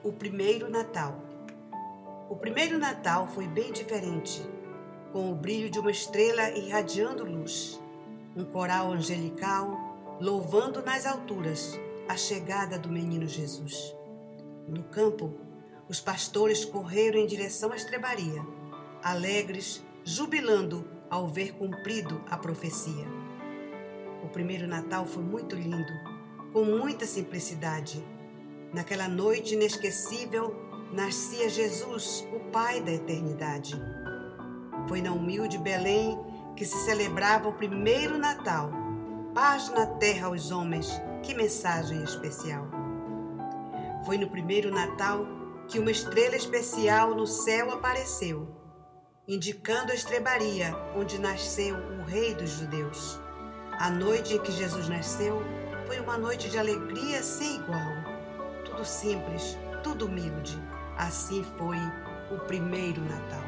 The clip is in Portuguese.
O primeiro Natal. O primeiro Natal foi bem diferente, com o brilho de uma estrela irradiando luz, um coral angelical louvando nas alturas a chegada do menino Jesus. No campo, os pastores correram em direção à estrebaria, alegres, jubilando ao ver cumprido a profecia. O primeiro Natal foi muito lindo, com muita simplicidade Naquela noite inesquecível, nascia Jesus, o Pai da eternidade. Foi na humilde Belém que se celebrava o primeiro Natal. Paz na terra aos homens, que mensagem especial. Foi no primeiro Natal que uma estrela especial no céu apareceu, indicando a estrebaria onde nasceu o Rei dos Judeus. A noite em que Jesus nasceu foi uma noite de alegria sem igual tudo simples, tudo humilde. Assim foi o primeiro Natal.